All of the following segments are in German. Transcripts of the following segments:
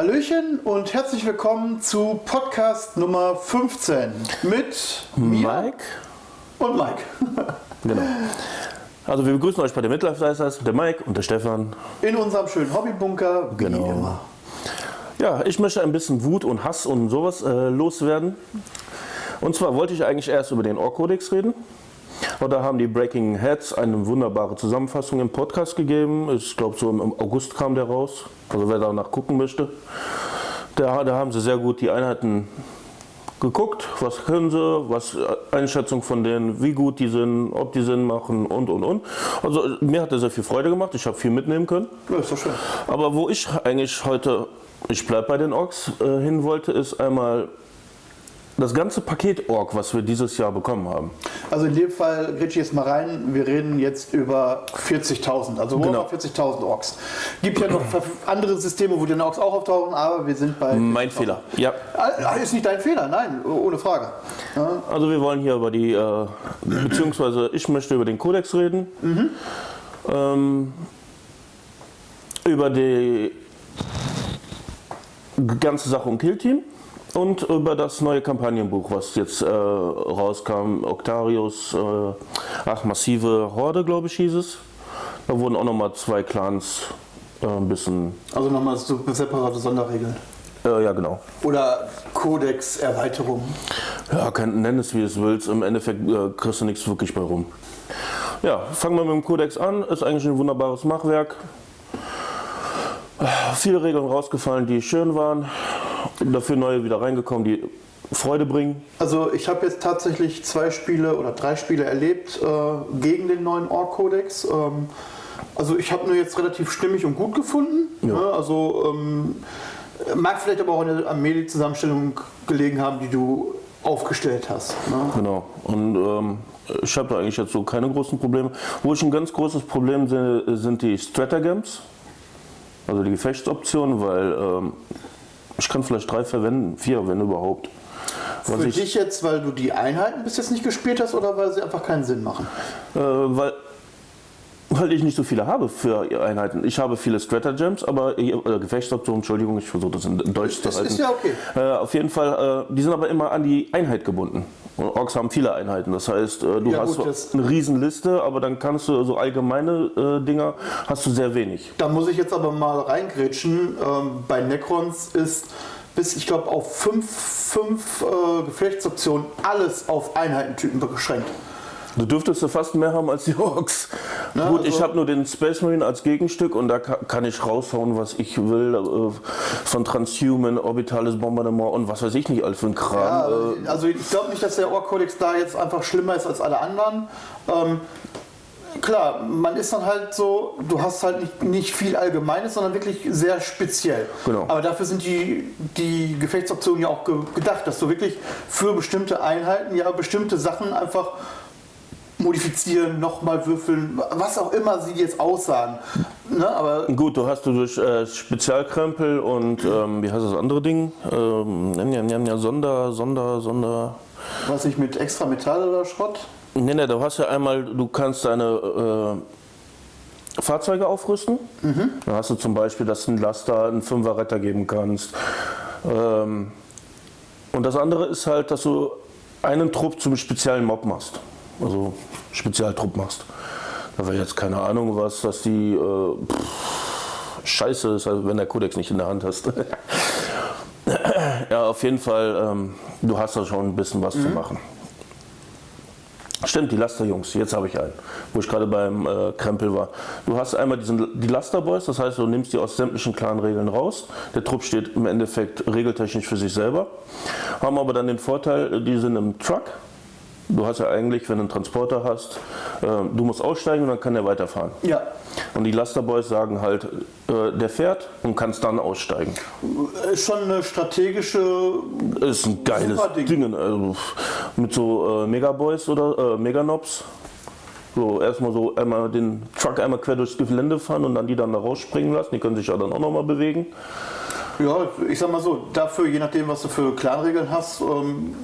Hallöchen und herzlich willkommen zu Podcast Nummer 15 mit mir Mike? und Mike. Genau. Also wir begrüßen euch bei der Midlife Dicers, der Mike und der Stefan. In unserem schönen Hobbybunker, wie Genau. immer. Ja, ich möchte ein bisschen Wut und Hass und sowas äh, loswerden. Und zwar wollte ich eigentlich erst über den Org-Kodex reden. Aber da haben die Breaking Heads eine wunderbare Zusammenfassung im Podcast gegeben. Ich glaube, so im August kam der raus. Also wer danach gucken möchte. Da, da haben sie sehr gut die Einheiten geguckt, was können sie, was äh, Einschätzung von denen, wie gut die sind, ob die Sinn machen und und und. Also mir hat das sehr viel Freude gemacht, ich habe viel mitnehmen können. Ja, ist doch schön. Aber wo ich eigentlich heute, ich bleibe bei den Orks, äh, hin wollte, ist einmal das ganze Paket Ork, was wir dieses Jahr bekommen haben. Also in dem Fall, grätsch ich jetzt mal rein, wir reden jetzt über 40.000, also Genau. Warhammer 40.000 Orks. Gibt ja noch andere Systeme, wo die Orks auch auftauchen, aber wir sind bei... Mein Fehler. Ja, Ah, Ist nicht dein Fehler, nein, ohne Frage. Ja, also wir wollen hier über die, äh, beziehungsweise ich möchte über den Kodex reden. Ähm, über die ganze Sache um Killteam und über das neue Kampagnenbuch, was jetzt äh, rauskam, Octarius, äh, ach, massive Horde, glaube ich, hieß es. Da wurden auch nochmal zwei Clans äh, ein bisschen, Also nochmal so separate Sonderregeln. äh, ja genau. Oder Codex-Erweiterung. Ja, kann, nenn es wie es willst. Im Endeffekt äh, kriegst du nichts wirklich bei rum. Ja, fangen wir mit dem Kodex an. Ist eigentlich ein wunderbares Machwerk. Äh, Viele Regeln rausgefallen, die schön waren. Dafür neue wieder reingekommen, die Freude bringen. Also ich habe jetzt tatsächlich zwei Spiele oder drei Spiele erlebt äh, gegen den neuen Org-Kodex. Ähm, also ich habe nur jetzt relativ stimmig und gut gefunden. Ja. Ne? Also ähm, mag vielleicht aber auch an der Armee-Zusammenstellung gelegen haben, die du aufgestellt hast. Ne? Genau. Und ähm, ich habe da eigentlich jetzt so keine großen Probleme. Wo ich ein ganz großes Problem sehe, sind die Stratagems. Also die Gefechtsoptionen, weil ähm, ich kann vielleicht drei verwenden, vier, wenn überhaupt. Was Für ich, dich jetzt, weil du die Einheiten bis jetzt nicht gespielt hast oder weil sie einfach keinen Sinn machen? Äh, weil, weil ich nicht so viele habe für Einheiten. Ich habe viele Stratagems, aber äh, Gefechtsoptionen, Entschuldigung, ich versuche das in Deutsch zu Das halten. ist ja okay. Äh, auf jeden Fall, äh, die sind aber immer an die Einheit gebunden. Und Orks haben viele Einheiten. Das heißt, äh, du Ja, hast gut, so das- eine Riesenliste, aber dann kannst du so allgemeine äh, Dinger hast du sehr wenig. Da muss ich jetzt aber mal reingrätschen. Ähm, bei Necrons ist bis, ich glaube, auf fünf, fünf äh, Gefechtsoptionen alles auf Einheitentypen beschränkt. Du dürftest ja fast mehr haben als die Orks. Ja, Gut, also- ich habe nur den Space Marine als Gegenstück und da ka- kann ich raushauen, was ich will. Äh, von Transhuman, orbitales Bombardement und was weiß ich nicht, all für ein Ja, Kram. äh, also ich glaube nicht, dass der Ork-Kodex da jetzt einfach schlimmer ist als alle anderen. Ähm, klar, man ist dann halt so, du hast halt nicht, nicht viel Allgemeines, sondern wirklich sehr speziell. Genau. Aber dafür sind die, die Gefechtsoptionen ja auch ge gedacht, dass du wirklich für bestimmte Einheiten ja bestimmte Sachen einfach modifizieren, nochmal würfeln, was auch immer sie jetzt aussagen. Ne, aber Gut, du hast du durch äh, Spezialkrempel und ähm, wie heißt das andere Ding? Ähm, ja, ja, ja, Sonder, Sonder, Sonder. was ich mit extra Metall oder Schrott? Nee, nee, du hast ja einmal, du kannst deine äh, Fahrzeuge aufrüsten. Dann hast du zum Beispiel, dass du einen Laster, einen Fünferretter geben kannst. Ähm, und das andere ist halt, dass du einen Trupp zum speziellen Mob machst. Also Spezialtrupp machst. Da wäre jetzt keine Ahnung was, dass die äh, pff, Scheiße ist, also wenn der Kodex nicht in der Hand hast. ja, auf jeden Fall, ähm, du hast da schon ein bisschen was zu machen. Stimmt, die Lasterjungs, jetzt habe ich einen, wo ich gerade beim äh, Krempel war. Du hast einmal diesen, die Lasterboys, das heißt, du nimmst die aus sämtlichen Clan-Regeln raus. Der Trupp steht im Endeffekt regeltechnisch für sich selber. Haben aber dann den Vorteil, die sind im Truck. Du hast ja eigentlich, wenn du einen Transporter hast, äh, du musst aussteigen und dann kann der weiterfahren. Ja. Und die Lasterboys sagen halt, äh, der fährt und kannst dann aussteigen. Ist schon eine strategische Ist ein geiles. Ding. Also mit so äh, Megaboys oder äh, Meganobs. So erstmal so einmal den Truck einmal quer durchs Gelände fahren und dann die dann da rausspringen lassen. Die können sich ja dann auch nochmal bewegen. Ja, ich sag mal so, dafür, je nachdem, was du für Clan-Regeln hast, ähm,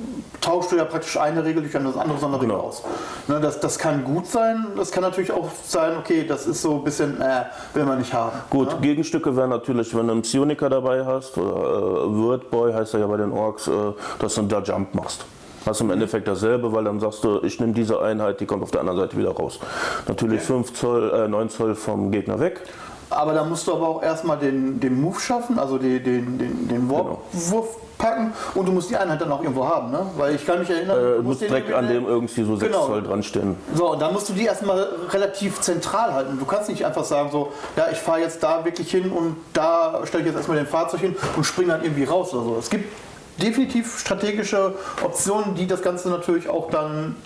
tauschst du ja praktisch eine Regel durch eine andere Sonderregel Genau. aus. Ne, das, das kann gut sein, das kann natürlich auch sein, okay, das ist so ein bisschen, äh, will man nicht haben. Gut, Ne? Gegenstücke wären natürlich, wenn du einen Psioniker dabei hast, oder äh, Wordboy heißt er ja bei den Orks, äh, dass du da Jump machst. Hast im Endeffekt dasselbe, weil dann sagst du, ich nehme diese Einheit, die kommt auf der anderen Seite wieder raus. Natürlich 5 Zoll, äh, 9 Zoll vom Gegner weg. Aber da musst du aber auch erstmal den, den Move schaffen, also die, den, den, den Genau. Warp-Wurf packen und du musst die Einheit dann auch irgendwo haben, ne? Weil ich kann mich erinnern, Äh, du musst direkt an dem irgendwie so 6 Genau. Zoll dran stehen. So, und dann musst du die erstmal relativ zentral halten. Du kannst nicht einfach sagen, so, ja, ich fahre jetzt da wirklich hin und da stelle ich jetzt erstmal den Fahrzeug hin und springe dann irgendwie raus oder so. Es gibt definitiv strategische Optionen, die das Ganze natürlich auch dann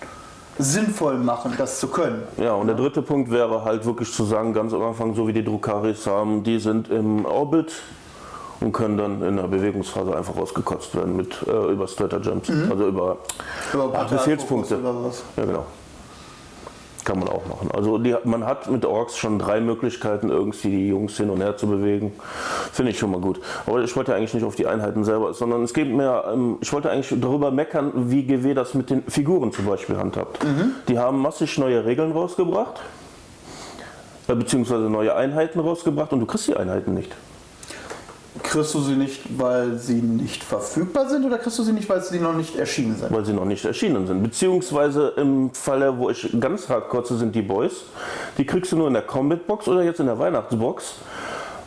sinnvoll machen, das zu können. Ja, und der dritte Punkt wäre halt wirklich zu sagen, ganz am Anfang, so wie die Drukaris haben, die sind im Orbit und können dann in der Bewegungsphase einfach rausgekotzt werden mit äh, über Stratter Jumps, also über Über Ach, Befehlspunkte. Oder. Ja, genau. Kann man auch machen. Also die, man hat mit Orks schon drei Möglichkeiten, irgendwie die Jungs hin und her zu bewegen. Finde ich schon mal gut. Aber ich wollte eigentlich nicht auf die Einheiten selber, sondern es geht mir, ähm, ich wollte eigentlich darüber meckern, wie GW das mit den Figuren zum Beispiel handhabt. Die haben massig neue Regeln rausgebracht, äh, beziehungsweise neue Einheiten rausgebracht und du kriegst die Einheiten nicht. Kriegst du sie nicht, weil sie nicht verfügbar sind oder kriegst du sie nicht, weil sie noch nicht erschienen sind? weil sie noch nicht erschienen sind. Beziehungsweise im Falle, wo ich ganz hart kotze, sind die Boys. Die kriegst du nur in der Combat Box oder jetzt in der Weihnachtsbox.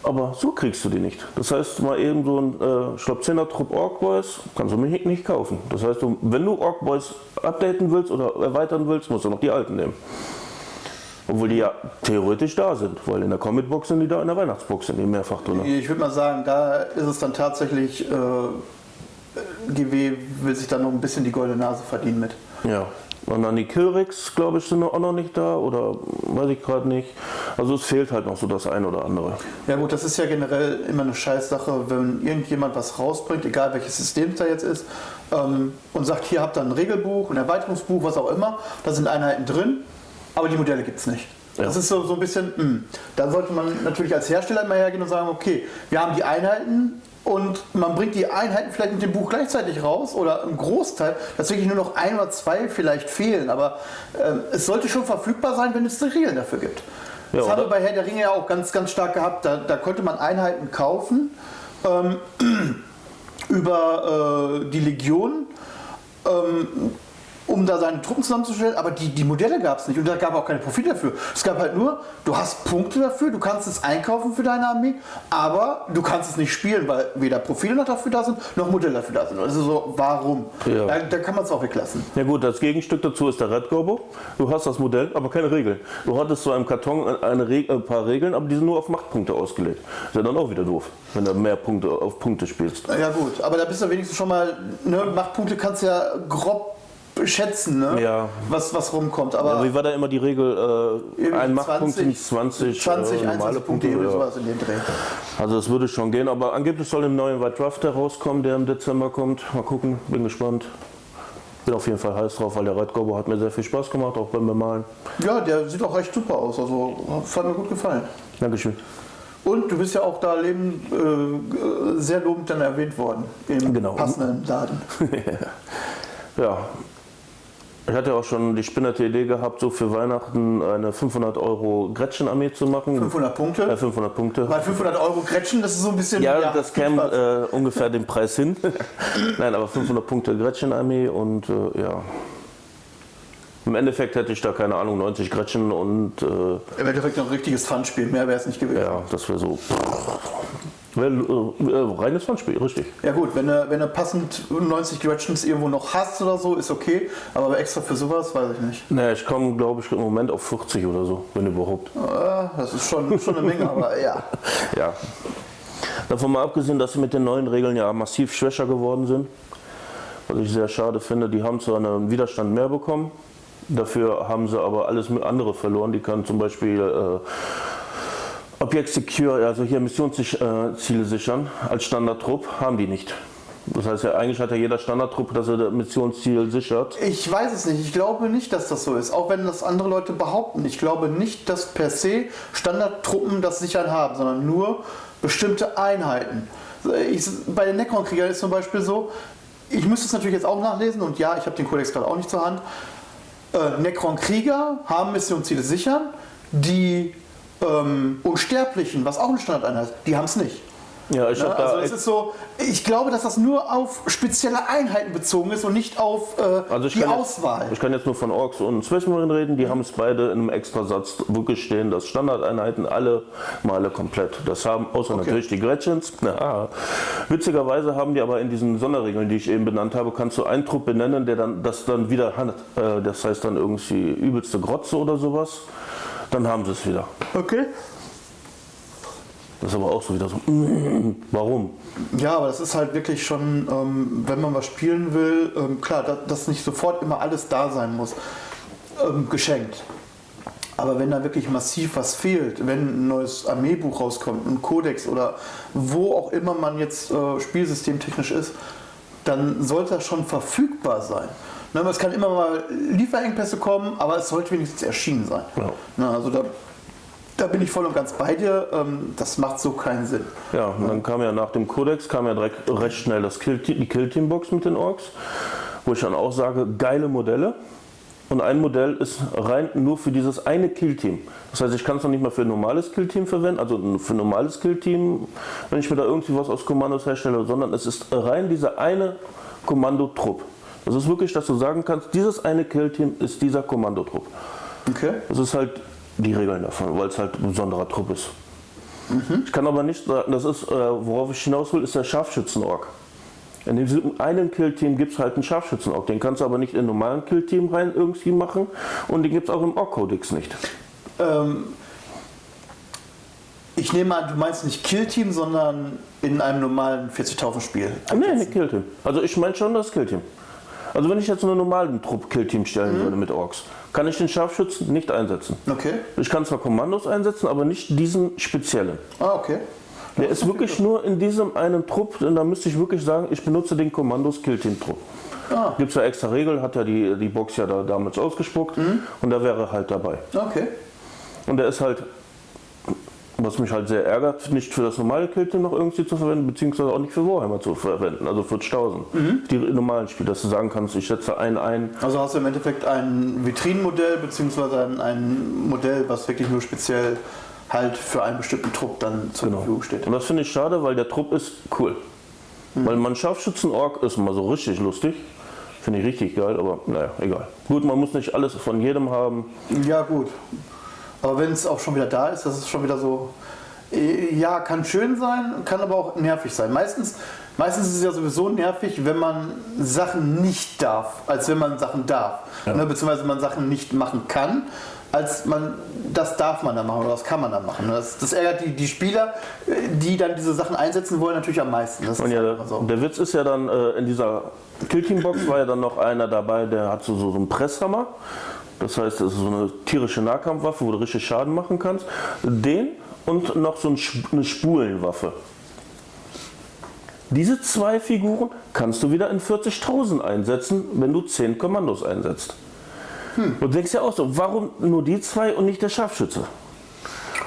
Aber so kriegst du die nicht. Das heißt, mal eben so ein, äh, ich glaube, 10er Trupp Orc Boys kannst du mich nicht kaufen. Das heißt, wenn du Orc Boys updaten willst oder erweitern willst, musst du noch die alten nehmen. Obwohl die ja theoretisch da sind, weil in der Combat Box sind die da, in der Weihnachtsbox sind die mehrfach drin. Ich würde mal sagen, da ist es dann tatsächlich, äh, GW will sich da noch ein bisschen die goldene Nase verdienen mit. Ja. Und dann die Killricks, glaube ich, sind auch noch nicht da oder weiß ich gerade nicht. Also es fehlt halt noch so das ein oder andere. Ja gut, das ist ja generell immer eine Scheißsache, wenn irgendjemand was rausbringt, egal welches System es da jetzt ist, ähm, und sagt, hier habt ihr ein Regelbuch, ein Erweiterungsbuch, was auch immer, da sind Einheiten drin, aber die Modelle gibt es nicht. Ja. Das ist so, so ein bisschen, mh. da sollte man natürlich als Hersteller immer hergehen und sagen, okay, wir haben die Einheiten und man bringt die Einheiten vielleicht mit dem Buch gleichzeitig raus oder im Großteil, dass wirklich nur noch ein oder zwei vielleicht fehlen, aber ähm, es sollte schon verfügbar sein, wenn es die Regeln dafür gibt. Ja, das haben wir bei Herr der Ringe ja auch ganz, ganz stark gehabt. Da, da konnte man Einheiten kaufen ähm, über äh, die Legion, ähm, um da seine Truppen zusammenzustellen, aber die, die Modelle gab es nicht und da gab auch keine Profite dafür. Es gab halt nur, du hast Punkte dafür, du kannst es einkaufen für deine Armee, aber du kannst es nicht spielen, weil weder Profile noch dafür da sind, noch Modelle dafür da sind. Also so, warum? Ja. Da, da kann man es auch weglassen. Ja gut, das Gegenstück dazu ist der Red Gobo. Du hast das Modell, aber keine Regeln. Du hattest so im Karton eine Re ein paar Regeln, aber die sind nur auf Machtpunkte ausgelegt. Ist ja dann auch wieder doof, wenn du mehr Punkte auf Punkte spielst. Ja gut, aber da bist du wenigstens schon mal, ne, Machtpunkte kannst du ja grob schätzen, ne? Ja. was, was rumkommt. Aber Aber wie war da immer die Regel? Äh, ein Machtpunkt 20, sind 20, 20, äh, normale 21 Punkte, oder Ja. sowas in dem Dreh. Also es würde schon gehen, aber angeblich soll im neuen White Draft herauskommen, der im Dezember kommt. Mal gucken, bin gespannt. Bin auf jeden Fall heiß drauf, weil der Red Gobo hat mir sehr viel Spaß gemacht, auch beim Bemalen. Ja, der sieht auch recht super aus. Also hat mir gut gefallen. Dankeschön. Und du bist ja auch da lebend, äh, sehr lobend dann erwähnt worden im Genau. passenden Laden. Ja. Ich hatte auch schon die spinnerte Idee gehabt, so für Weihnachten eine 500 Euro Gretchen-Armee zu machen. 500 Punkte. Äh, 500 Punkte. Weil 500 Euro Gretchen, das ist so ein bisschen. Ja, das käme äh, ungefähr den Preis hin. Nein, aber 500 Punkte Gretchen-Armee und äh, ja. Im Endeffekt hätte ich da keine Ahnung, 90 Gretchen und äh, Im Endeffekt noch ein richtiges Fun-Spiel, mehr wäre es nicht gewesen. ja, das wäre so. Äh, reines Fun-Spiel, richtig. Ja gut, wenn du, wenn du passend 90 Gretchens irgendwo noch hast oder so, ist okay. Aber extra für sowas, weiß ich nicht. Naja, ich komme, glaube ich, im Moment auf 40 oder so, wenn überhaupt. Äh, das ist schon, schon eine Menge, aber ja. Ja. Davon mal abgesehen, dass sie mit den neuen Regeln ja massiv schwächer geworden sind. Was ich sehr schade finde, die haben zwar einen Widerstand mehr bekommen, dafür haben sie aber alles andere verloren. Die können zum Beispiel äh, Objekt Secure, also hier Missionsziele sichern, als Standardtrupp, haben die nicht. Das heißt ja, eigentlich hat ja jeder Standardtrupp, dass er das Missionsziel sichert. Ich weiß es nicht. Ich glaube nicht, dass das so ist. Auch wenn das andere Leute behaupten. Ich glaube nicht, dass per se Standardtruppen das sichern haben, sondern nur bestimmte Einheiten. Ich, bei den Necron-Kriegern ist zum Beispiel so, ich müsste es natürlich jetzt auch nachlesen und ja, ich habe den Kodex gerade auch nicht zur Hand. Äh, Necron-Krieger haben Missionsziele sichern, die ähm, Unsterblichen, was auch eine Standardeinheit ist, die haben es nicht. Ja, ich Ne? hab da Also es echt- ist so, ich glaube, dass das nur auf spezielle Einheiten bezogen ist und nicht auf äh, Also ich die Auswahl. Jetzt, ich kann jetzt nur von Orks und Marine reden, die haben es beide in einem Extrasatz wirklich stehen, dass Standardeinheiten alle Male komplett. Das haben, außer natürlich die Gretchens. Na, witzigerweise haben die aber in diesen Sonderregeln, die ich eben benannt habe, kannst du einen Trupp benennen, der dann das dann wieder hat. Äh, das heißt dann irgendwie übelste Grotze oder sowas. Dann haben sie es wieder. Okay. Das ist aber auch so wieder so. Warum? Ja, aber das ist halt wirklich schon, ähm, wenn man was spielen will, ähm, klar, da, dass nicht sofort immer alles da sein muss, ähm, geschenkt. Aber wenn da wirklich massiv was fehlt, wenn ein neues Armeebuch rauskommt, ein Kodex oder wo auch immer man jetzt äh, spielsystemtechnisch ist, dann sollte das schon verfügbar sein. Ne, es kann immer mal Lieferengpässe kommen, aber es sollte wenigstens erschienen sein. Ja. Ne, also da, da bin ich voll und ganz bei dir. Ähm, das macht so keinen Sinn. Ja, und dann kam ja nach dem Kodex kam ja direkt recht schnell das Kill die Kill-Team-Box mit den Orks, wo ich dann auch sage, geile Modelle. Und ein Modell ist rein nur für dieses eine Kill-Team. Das heißt, ich kann es noch nicht mal für ein normales Kill-Team verwenden, also für ein normales Kill-Team, wenn ich mir da irgendwie was aus Kommandos herstelle, sondern es ist rein dieser eine Kommandotrupp. Das ist wirklich, dass du sagen kannst, dieses eine Kill-Team ist dieser Kommandotrupp. Okay? Das ist halt die Regeln davon, weil es halt ein besonderer Trupp ist. Ich kann aber nicht sagen, das ist, äh, worauf ich hinaus will, ist der Scharfschützen-Ork. In diesem einen Kill-Team gibt es halt einen Scharfschützen-Ork. Den kannst du aber nicht in normalen Kill-Team rein irgendwie machen und den gibt es auch im Ork-Kodex nicht. Ähm, ich nehme an, du meinst nicht Kill-Team, sondern in einem normalen 40.000 Spiel. Nee, nicht Kill-Team. Also ich meine schon das Kill-Team. Also wenn ich jetzt einen normalen Trupp Kill-Team stellen würde mit Orks, kann ich den Scharfschützen nicht einsetzen. Okay. Ich kann zwar Kommandos einsetzen, aber nicht diesen speziellen. Ah, okay. Der ist wirklich nur in diesem einen Trupp, und da müsste ich wirklich sagen, ich benutze den Kommandos Kill-Team-Trupp. Ah. Gibt es ja extra Regeln, hat ja die, die Box ja da damals ausgespuckt und da wäre halt dabei. Okay. Und der ist halt, was mich halt sehr ärgert, nicht für das normale Kill-Team noch irgendwie zu verwenden, beziehungsweise auch nicht für Warhammer zu verwenden, also für 1000. Die normalen Spiele, dass du sagen kannst, ich setze einen ein, Also hast du im Endeffekt ein Vitrinenmodell, beziehungsweise ein, ein Modell, was wirklich nur speziell halt für einen bestimmten Trupp dann zur Verfügung steht. Und das finde ich schade, weil der Trupp ist cool. Weil man Scharfschützen-Ork ist mal so richtig lustig. Finde ich richtig geil, aber naja, egal. Gut, man muss nicht alles von jedem haben. Ja, gut. Aber wenn es auch schon wieder da ist, das ist schon wieder so. äh, Ja, kann schön sein, kann aber auch nervig sein. Meistens, meistens ist es ja sowieso nervig, wenn man Sachen nicht darf, als wenn man Sachen darf. Ne, beziehungsweise man Sachen nicht machen kann, als man, das darf man dann machen oder das kann man dann machen. Das, das ärgert die, die Spieler, die dann diese Sachen einsetzen wollen, natürlich am meisten. Das Und ja, halt der, immer so. der Witz ist ja dann, äh, in dieser Killteam-Box war ja dann noch einer dabei, der hat so, so einen Presshammer. Das heißt, das ist so eine tierische Nahkampfwaffe, wo du richtig Schaden machen kannst. Den und noch so eine Spulenwaffe. Diese zwei Figuren kannst du wieder in 40.000 einsetzen, wenn du 10 Kommandos einsetzt. Und du denkst ja auch so, warum nur die zwei und nicht der Scharfschütze?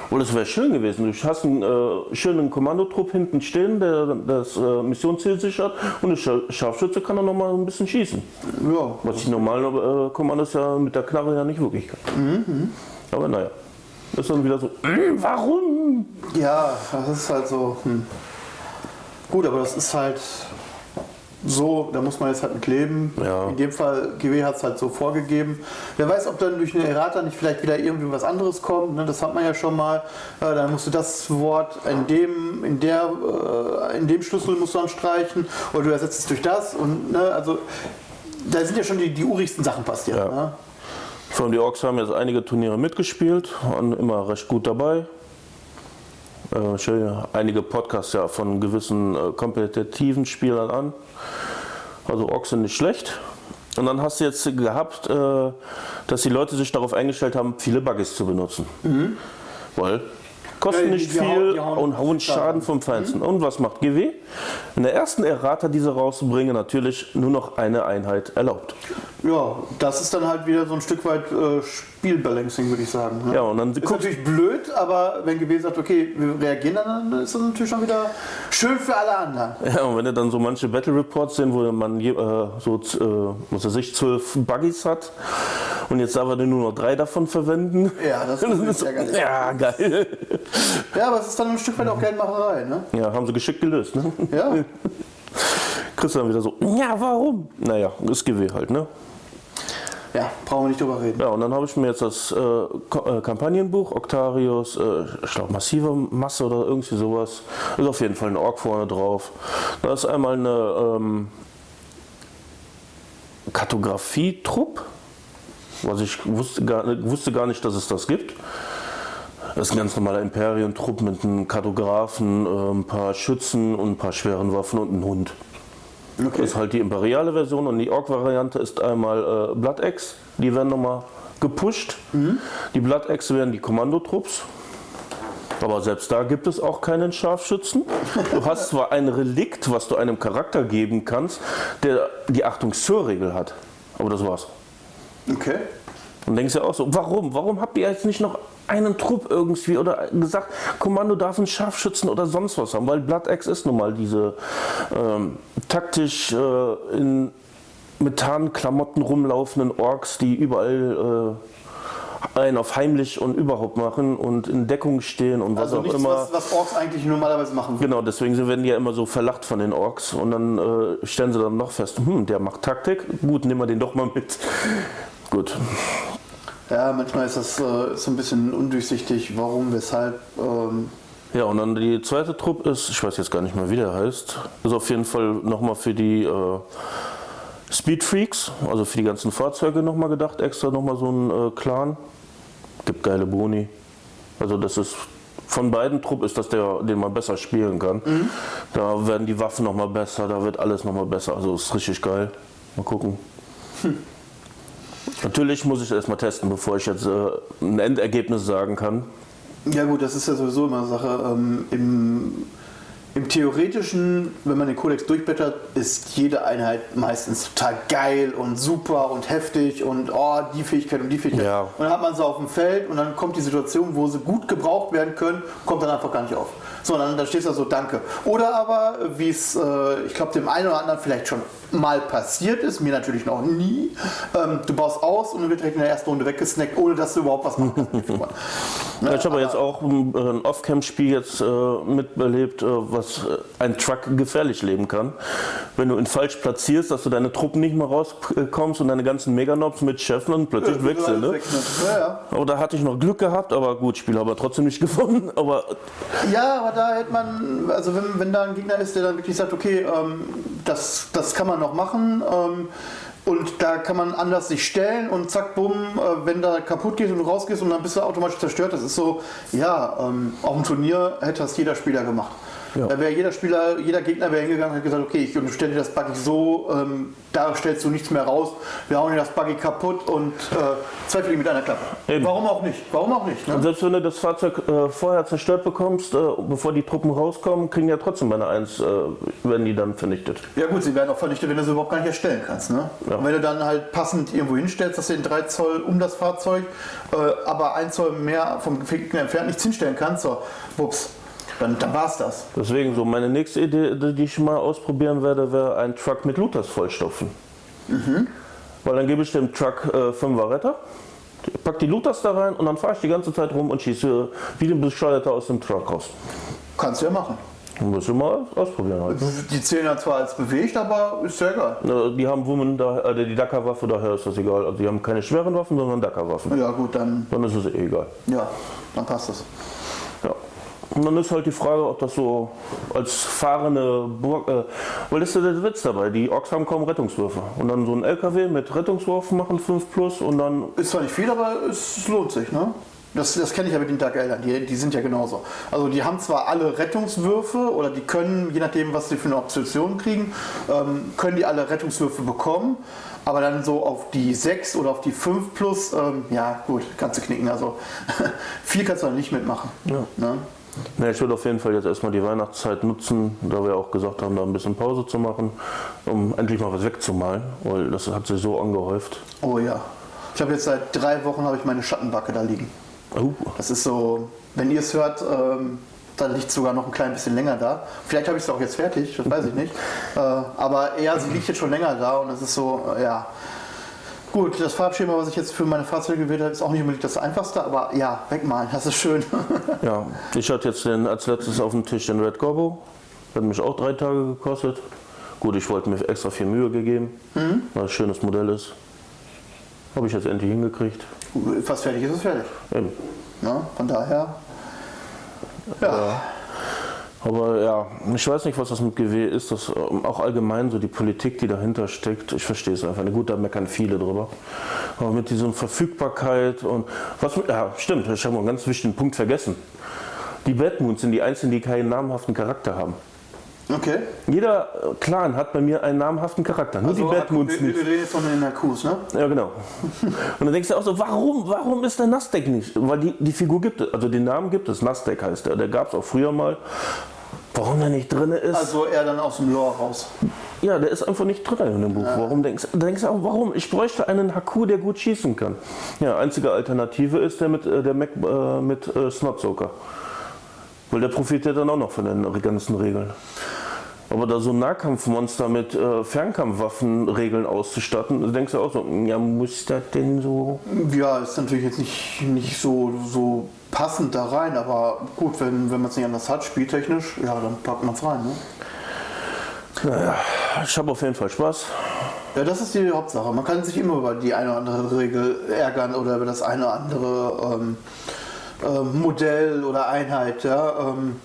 Und es wäre schön gewesen. Du hast einen äh, schönen Kommandotrupp hinten stehen, der das äh, Missionsziel sichert und der Scha- Scharfschütze kann dann noch mal ein bisschen schießen. Ja, Was die normalen äh, Kommandos ja mit der Knarre ja nicht wirklich kann. Aber naja, ist dann wieder so, "Mm, warum? Ja, das ist halt so. Hm. Gut, aber das ist halt so, da muss man jetzt halt mit leben. Ja. In dem Fall, GW hat es halt so vorgegeben. Wer weiß, ob dann durch eine Errata nicht vielleicht wieder irgendwie was anderes kommt. Ne? Das hat man ja schon mal. Äh, dann musst du das Wort in dem, in der, äh, in dem Schlüssel musst du dann streichen oder du ersetzt es durch das. Und ne, also da sind ja schon die, die urigsten Sachen passiert. Ja. Ne? Allem die Orks haben jetzt einige Turniere mitgespielt, waren immer recht gut dabei. Äh, Ich höre einige Podcasts ja von gewissen äh, kompetitiven Spielern an. Also sind nicht schlecht. Und dann hast du jetzt gehabt, äh, dass die Leute sich darauf eingestellt haben, viele Buggies zu benutzen. Weil kosten nicht die viel die hauen und hauen Schaden. Vom Feinsten. Und was macht GW? In der ersten Errata, diese rauszubringen, natürlich nur noch eine Einheit erlaubt. Ja, das ist dann halt wieder so ein Stück weit äh, Spielbalancing, würde ich sagen. Ne? Ja, und dann Ist guck, natürlich blöd, aber wenn GW sagt, okay, wir reagieren dann, dann ist das natürlich schon wieder Schön für alle anderen. Ja, und wenn du dann so manche Battle Reports sehen, wo man äh, so, äh, was weiß ich, zwölf Buggies hat und jetzt darf er nur noch drei davon verwenden. Ja, das ist ja geil. Ja, geil. Ja, aber es ist dann ein Stück weit auch Geldmacherei, ne? Ja, haben sie geschickt gelöst, ne? Ja. Dann wieder so, ja, warum? Naja, ist GW halt, ne? Ja, brauchen wir nicht drüber reden. Ja, und dann habe ich mir jetzt das äh, äh, Kampagnenbuch, Octarius, äh, ich glaube massive Masse oder irgendwie sowas. Ist auf jeden Fall ein Ork vorne drauf. Da ist einmal eine ähm, Kartografietrupp, was ich wusste gar, wusste gar nicht, dass es das gibt. Das ist ein ganz normaler Imperientrupp mit einem Kartografen, äh, ein paar Schützen und ein paar schweren Waffen und einem Hund. Das Okay. ist halt die imperiale Version und die Ork-Variante ist einmal äh, Blood Axe. Die werden nochmal gepusht. Die Blood Axe wären die Kommandotrupps. Aber selbst da gibt es auch keinen Scharfschützen. Du hast zwar ein Relikt, was du einem Charakter geben kannst, der die Achtung Sir-Regel hat. Aber das war's. Okay. Und denkst ja auch so, warum? Warum habt ihr jetzt nicht noch einen Trupp irgendwie oder gesagt, Kommando darf einen Scharfschützen oder sonst was haben? Weil Blood Axe ist nun mal diese ähm, taktisch äh, in Methan-Klamotten rumlaufenden Orks, die überall äh, einen auf heimlich und überhaupt machen und in Deckung stehen und was Also auch nichts, immer. was, was Orks eigentlich normalerweise machen. Genau, deswegen werden die ja immer so verlacht von den Orks und dann äh, stellen sie dann noch fest, hm, der macht Taktik, gut, nehmen wir den doch mal mit. Gut, Ja, manchmal ist das äh, so ein bisschen undurchsichtig, warum, weshalb. Ähm, Ja, und dann die zweite Truppe ist, ich weiß jetzt gar nicht mehr, wie der heißt, ist auf jeden Fall nochmal für die äh, Speed Freaks, also für die ganzen Fahrzeuge nochmal gedacht, extra nochmal so ein äh, Clan. Gibt geile Boni. Also das ist, von beiden Truppen ist das der, den man besser spielen kann. Da werden die Waffen nochmal besser, da wird alles nochmal besser, also ist richtig geil. Mal gucken. Natürlich muss ich erstmal testen, bevor ich jetzt äh, ein Endergebnis sagen kann. ja gut, das ist ja sowieso immer eine Sache. Ähm, im, Im Theoretischen, wenn man den Kodex durchblättert, ist jede Einheit meistens total geil und super und heftig und oh, die Fähigkeit und die Fähigkeit. Ja. Und dann hat man sie auf dem Feld und dann kommt die Situation, wo sie gut gebraucht werden können, kommt dann einfach gar nicht auf. So, dann, dann stehst du da so, danke. Oder aber, wie es, äh, ich glaube, dem einen oder anderen vielleicht schon mal passiert ist, mir natürlich noch nie, ähm, du baust aus und dann wird direkt in der ersten Runde weggesnackt, ohne dass du überhaupt was kannst. Ja, ich habe jetzt auch ein, äh, ein Off-Camp-Spiel jetzt äh, miterlebt, äh, was äh, ein Truck gefährlich leben kann. Wenn du ihn falsch platzierst, dass du deine Truppen nicht mehr rauskommst und deine ganzen Meganobs mit Chefen und plötzlich weg sind. Ne? Ja, ja. Aber da hatte ich noch Glück gehabt, aber gut, Spiel aber trotzdem nicht gewonnen. Aber Ja, aber da hätte man, also wenn, wenn da ein Gegner ist, der dann wirklich sagt, okay, ähm, das, das kann man noch machen ähm, und da kann man anders sich stellen und zack, bumm, äh, wenn da kaputt geht und du rausgehst und dann bist du automatisch zerstört, das ist so, ja, ähm, auf dem Turnier hätte das jeder Spieler gemacht. Ja. Da wäre jeder Spieler, jeder Gegner wäre hingegangen und hat gesagt, okay, ich unterstelle dir das Buggy so, ähm, da stellst du nichts mehr raus, wir hauen dir das Buggy kaputt und äh, zwei Fliegen mit einer Klappe. Eben. Warum auch nicht? Warum auch nicht? Ne? und selbst wenn du das Fahrzeug äh, vorher zerstört bekommst, äh, bevor die Truppen rauskommen, kriegen ja trotzdem meine Eins, äh, werden die dann vernichtet. Ja gut, sie werden auch vernichtet, wenn du sie überhaupt gar nicht erstellen kannst. Ne? Ja. Wenn du dann halt passend irgendwo hinstellst, dass du den 3 Zoll um das Fahrzeug, äh, aber 1 Zoll mehr vom Gegner entfernt nichts hinstellen kannst, so, wups, dann, dann war's das. Deswegen so meine nächste Idee, die ich mal ausprobieren werde, wäre ein Truck mit Luthers vollstopfen. Weil dann gebe ich dem Truck äh, 5er Retter, pack die Luthers da rein und dann fahre ich die ganze Zeit rum und schieße wie ein Bescheuerter aus dem Truck raus. Kannst du ja machen. Müssen wir mal ausprobieren halt. Die zählen ja zwar als bewegt, aber ist ja egal. Die haben Women, da, äh, die Dakar-Waffe, daher ist das egal. Also die haben keine schweren Waffen, sondern Dakar-Waffen. Ja gut, dann, Dann ist es eh egal. ja, dann passt das. Und dann ist halt die Frage, ob das so als fahrende Burg, äh, weil das ist der Witz dabei, die Orks haben kaum Rettungswürfe. Und dann so ein LKW mit Rettungswurf machen 5 plus und dann, Ist zwar nicht viel, aber es lohnt sich, ne? Das, das kenne ich ja mit den Dark Eldern, die, die sind ja genauso. Also die haben zwar alle Rettungswürfe oder die können, je nachdem was sie für eine Option kriegen, ähm, können die alle Rettungswürfe bekommen, aber dann so auf die 6 oder auf die 5 plus, ähm, ja gut, kannst du knicken. Also viel kannst du dann nicht mitmachen. Ja. Ne? Na, ich würde auf jeden Fall jetzt erstmal die Weihnachtszeit nutzen, da wir auch gesagt haben, da ein bisschen Pause zu machen, um endlich mal was wegzumalen, weil das hat sich so angehäuft. Oh ja. Ich habe jetzt seit drei Wochen habe ich meine Schattenbacke da liegen. Oh, Das ist so, wenn ihr es hört, ähm, dann liegt es sogar noch ein klein bisschen länger da. Vielleicht habe ich es auch jetzt fertig, das weiß ich nicht. Äh, aber ja, sie liegt jetzt schon länger da und es ist so, äh, ja. Gut, das Farbschema, was ich jetzt für meine Fahrzeuge gewählt habe, ist auch nicht unbedingt das einfachste, aber ja, wegmalen, das ist schön. Ja, ich hatte jetzt den, als letztes auf dem Tisch den Red Gorbo. Hat mich auch drei Tage gekostet. Gut, ich wollte mir extra viel Mühe gegeben, weil es ein schönes Modell ist. Habe ich jetzt endlich hingekriegt. Fast fertig ist es fertig. Eben. Ja, von daher. Ja. Aber ja, ich weiß nicht, was das mit GW ist. Das ähm, auch allgemein so die Politik, die dahinter steckt. Ich verstehe es einfach nicht. Gut, da meckern viele drüber. Aber mit dieser Verfügbarkeit und was ja, stimmt, ich habe einen ganz wichtigen Punkt vergessen. Die Batmoons sind die einzigen, die keinen namhaften Charakter haben. Okay. Jeder Clan hat bei mir einen namhaften Charakter, nur die Batmoons wir, wir nicht. reden jetzt von den Nakus, ne? Ja, genau. Und dann denkst du auch so, warum, warum ist der Nasdaq nicht? Weil die, die Figur gibt es, also den Namen gibt es, Nasdaq heißt der, der gab es auch früher mal. Warum der nicht drin ist? Also eher dann aus dem Lore raus. ja, der ist einfach nicht drin in dem Buch. Warum denkst du? denkst du auch, warum? Ich bräuchte einen Haku, der gut schießen kann. Ja, einzige Alternative ist der mit, äh, der Mac, äh, mit äh, Snotsoker. Weil der profitiert dann auch noch von den ganzen Regeln. Aber da so ein Nahkampfmonster mit äh, Fernkampfwaffenregeln auszustatten, denkst du auch so, ja, muss das denn so? Ja, ist natürlich jetzt nicht, nicht so, so passend da rein, aber gut, wenn, wenn man es nicht anders hat, spieltechnisch, ja, dann packt man es rein. Ne? Naja, ich habe auf jeden Fall Spaß. Ja, das ist die Hauptsache. Man kann sich immer über die eine oder andere Regel ärgern oder über das eine oder andere ähm, ähm, Modell oder Einheit. Ja? Ähm,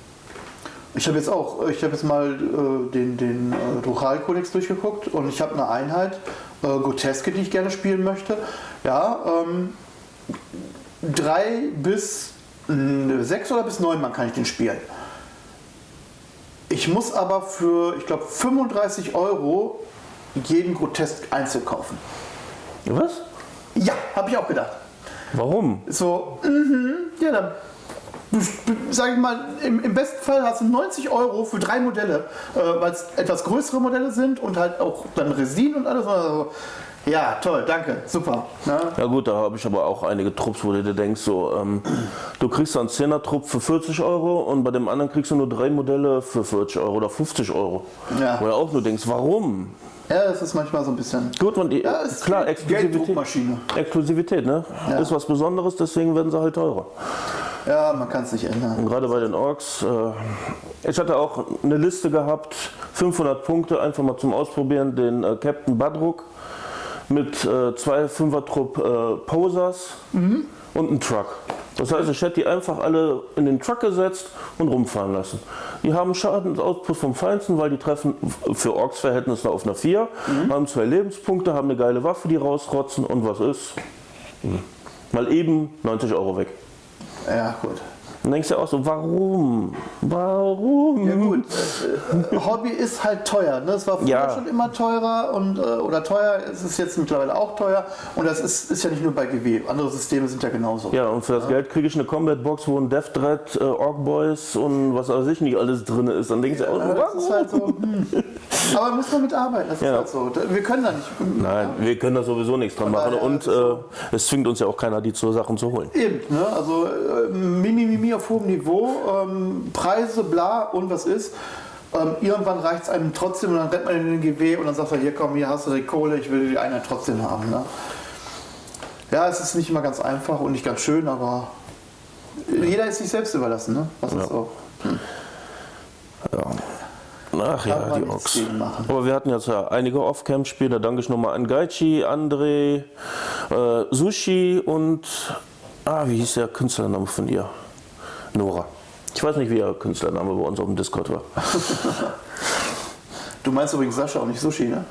ich habe jetzt auch, ich habe jetzt mal äh, den, den äh, Dural-Kodex durchgeguckt und ich habe eine Einheit, äh, Groteske, die ich gerne spielen möchte. Ja, ähm, drei bis äh, sechs oder bis neun Mann kann ich den spielen. Ich muss aber für, ich glaube, 35 Euro jeden Grotesk einzeln kaufen. Was? Ja, habe ich auch gedacht. Warum? So, mhm, ja, dann sag ich mal, im, im besten Fall hast du 90 Euro für drei Modelle, äh, weil es etwas größere Modelle sind und halt auch dann Resin und alles. Also, ja, toll, danke, super. Ne? Ja gut, da habe ich aber auch einige Trupps, wo du dir denkst, so, ähm, du kriegst einen 10er-Trupp für 40 Euro und bei dem anderen kriegst du nur drei Modelle für 40 Euro oder 50 Euro. Ja. Wo du auch nur denkst, warum? Ja, das ist manchmal so ein bisschen. Gut, man, die, Ja, klar, Exklusivität, Gelddruckmaschine. Exklusivität ne? Ja. ist was Besonderes, deswegen werden sie halt teurer. Ja, man kann es nicht ändern. Und gerade bei den Orks, äh, ich hatte auch eine Liste gehabt, 500 Punkte, einfach mal zum Ausprobieren, den äh, Captain Badruk mit äh, zwei Fünfer-Trupp äh, Posers und einem Truck. Das heißt, ich hätte die einfach alle in den Truck gesetzt und rumfahren lassen. Die haben Schadensauspuff vom Feinsten, weil die treffen für Orks-Verhältnisse auf einer 4, haben zwei Lebenspunkte, haben eine geile Waffe, die rausrotzen und was ist? Hm. Mal eben 90 Euro weg. Ja, gut. Dann denkst du auch so, warum? Warum? Ja gut, äh, Hobby ist halt teuer. Ne? Es war früher Ja. schon immer teurer und, äh, oder teuer, es ist jetzt mittlerweile auch teuer. Und das ist, ist ja nicht nur bei GW, andere Systeme sind ja genauso. Ja, und für das Geld kriege ich eine Combat-Box, wo ein Death Threat, äh, Orc Boys und was weiß ich nicht alles drin ist. Dann denkst du auch so, Ja, das ist warum? halt so. Hm. Aber muss man mitarbeiten, das ist Ja. halt so. Wir können da nicht. Nein, wir können da sowieso nichts dran machen und äh, es zwingt uns ja auch keiner, die zu Sachen zu holen. Eben, ne? also äh, Mimi, Mimi auf hohem Niveau, ähm, Preise, bla und was ist. Ähm, irgendwann reicht es einem trotzdem und dann rennt man in den GW und dann sagt er, hier komm, hier hast du die Kohle, ich will die Einheit trotzdem haben. Ne? Ja, es ist nicht immer ganz einfach und nicht ganz schön, aber jeder ist sich selbst überlassen. Ne? Ist Ja. so. Ach Kann ja, die nichts Orks. gegen machen. Aber wir hatten jetzt ja einige Off-Camp-Spiele. Danke ich nochmal an Gaichi, André, äh, Sushi und, ah, wie hieß der Künstlername von ihr? Nora. Ich weiß nicht, wie ihr Künstlername bei uns auf dem Discord war. Du meinst übrigens Sascha und nicht Sushi, ne?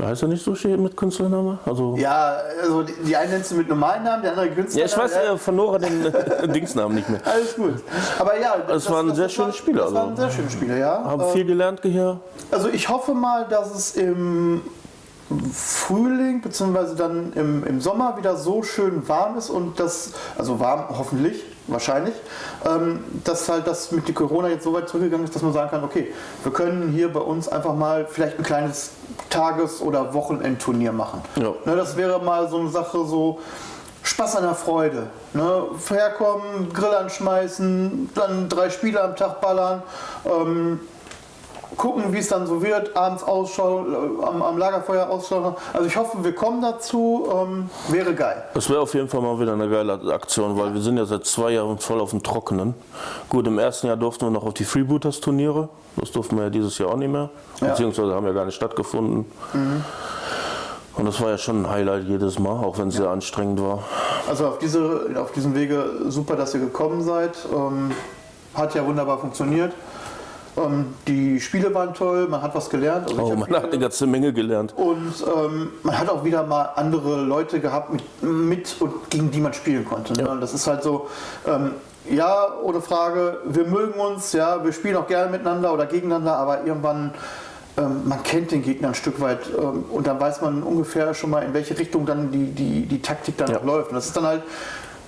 Heißt er nicht Sushi mit Künstlername? Also, Ja, also die, die einen nennst du mit normalen Namen, die andere Künstler. ja, ich weiß äh, von Nora den äh, Dingsnamen nicht mehr. Alles gut. Aber ja, Es waren sehr schöne Spiele, Das waren also. sehr schöne Spiele, ja. Haben Äh, viel gelernt hier. Also ich hoffe mal, dass es im Frühling bzw. dann im, im Sommer wieder so schön warm ist und das, also warm hoffentlich, wahrscheinlich, ähm, dass halt das mit Corona jetzt so weit zurückgegangen ist, dass man sagen kann, okay, wir können hier bei uns einfach mal vielleicht ein kleines Tages- oder Wochenendturnier machen. Ja. Ne, das wäre mal so eine Sache so Spaß an der Freude. Ne? Herkommen, Grill anschmeißen, dann drei Spiele am Tag ballern. Ähm, gucken, wie es dann so wird, abends ausschauen, äh, am, am, Lagerfeuer ausschauen. Also ich hoffe, wir kommen dazu. Ähm, wäre geil. Das wäre auf jeden Fall mal wieder eine geile Aktion, weil wir sind ja seit zwei Jahren voll auf dem Trockenen. Gut, im ersten Jahr durften wir noch auf die Freebooters-Turniere. Das durften wir ja dieses Jahr auch nicht mehr. Ja. Beziehungsweise haben ja gar nicht stattgefunden. Mhm. Und das war ja schon ein Highlight jedes Mal, auch wenn es ja. sehr anstrengend war. Also auf, diese, auf diesem Wege super, dass ihr gekommen seid. Ähm, hat ja wunderbar funktioniert. Ähm, die Spiele waren toll, man hat was gelernt. Also oh, man hat eine ganze Menge gelernt. Und ähm, man hat auch wieder mal andere Leute gehabt, mit, mit und gegen die man spielen konnte. Ne? Ja. Das ist halt so, ähm, ja, ohne Frage, wir mögen uns, ja, wir spielen auch gerne miteinander oder gegeneinander, aber irgendwann ähm, man kennt den Gegner ein Stück weit ähm, und dann weiß man ungefähr schon mal, in welche Richtung dann die, die, die Taktik dann ja. läuft. Und das ist dann halt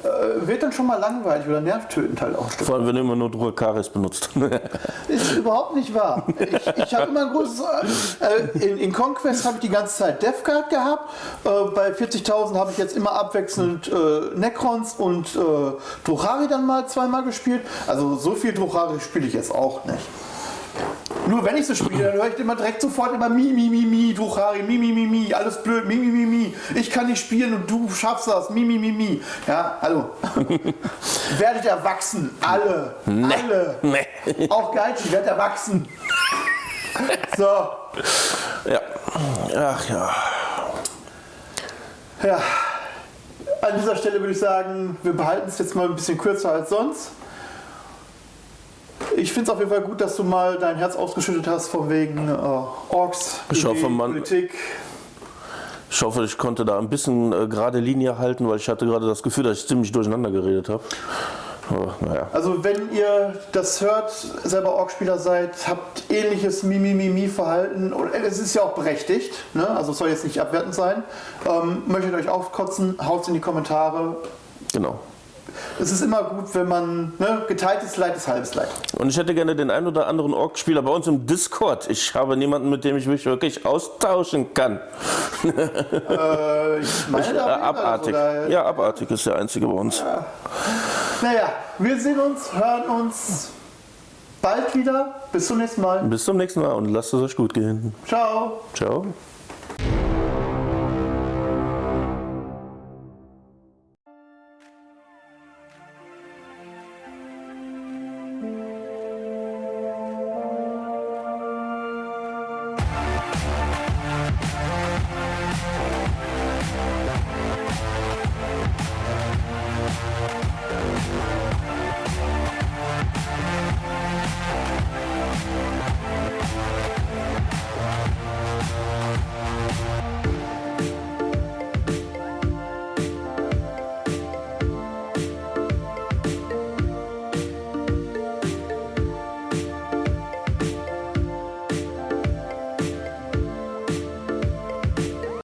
äh, wird dann schon mal langweilig oder nervtötend halt auch. Vor allem, wenn du immer nur Drakaris benutzt. ist überhaupt nicht wahr. Ich, ich habe immer ein großes. Äh, in, in, Conquest habe ich die ganze Zeit Death Guard gehabt. Äh, bei 40.000 habe ich jetzt immer abwechselnd äh, Necrons und äh, Druchari dann mal zweimal gespielt. Also so viel Druchari spiele ich jetzt auch nicht. Nur wenn ich so spiele, dann höre ich immer direkt sofort immer Mi, Mi, Mi, Mi, du Harry, Mi, Mi, Mi, Mi, alles blöd, Mi, Mi, Mi, Mi. Ich kann nicht spielen und du schaffst das, Mi, Mi, Mi, Mi. Ja, hallo. werdet erwachsen, alle, nee. alle. Nee. Auch Geici, werdet erwachsen. so. Ja. Ach ja. Ja. An dieser Stelle würde ich sagen, wir behalten es jetzt mal ein bisschen kürzer als sonst. Ich finde es auf jeden Fall gut, dass du mal dein Herz ausgeschüttet hast von wegen äh, Orks, ich hoffe, man, Politik. Ich hoffe, ich konnte da ein bisschen äh, gerade Linie halten, weil ich hatte gerade das Gefühl, dass ich ziemlich durcheinander geredet habe. naja. Also wenn ihr das hört, selber Ork-Spieler seid, habt ähnliches Mimimimi-Verhalten, es ist ja auch berechtigt, ne? also es soll jetzt nicht abwertend sein, ähm, möchtet euch aufkotzen, haut es in die Kommentare. Genau es ist immer gut, wenn man ne, geteiltes Leid ist halbes Leid. Und ich hätte gerne den einen oder anderen Org-Spieler bei uns im Discord. Ich habe niemanden, mit dem ich mich wirklich austauschen kann. Äh, ich meine, ich, äh, abartig. Also, ja, abartig ist der einzige bei uns. Ja. Naja, wir sehen uns, hören uns bald wieder. Bis zum nächsten Mal. Bis zum nächsten Mal und lasst es euch gut gehen. Ciao. Ciao.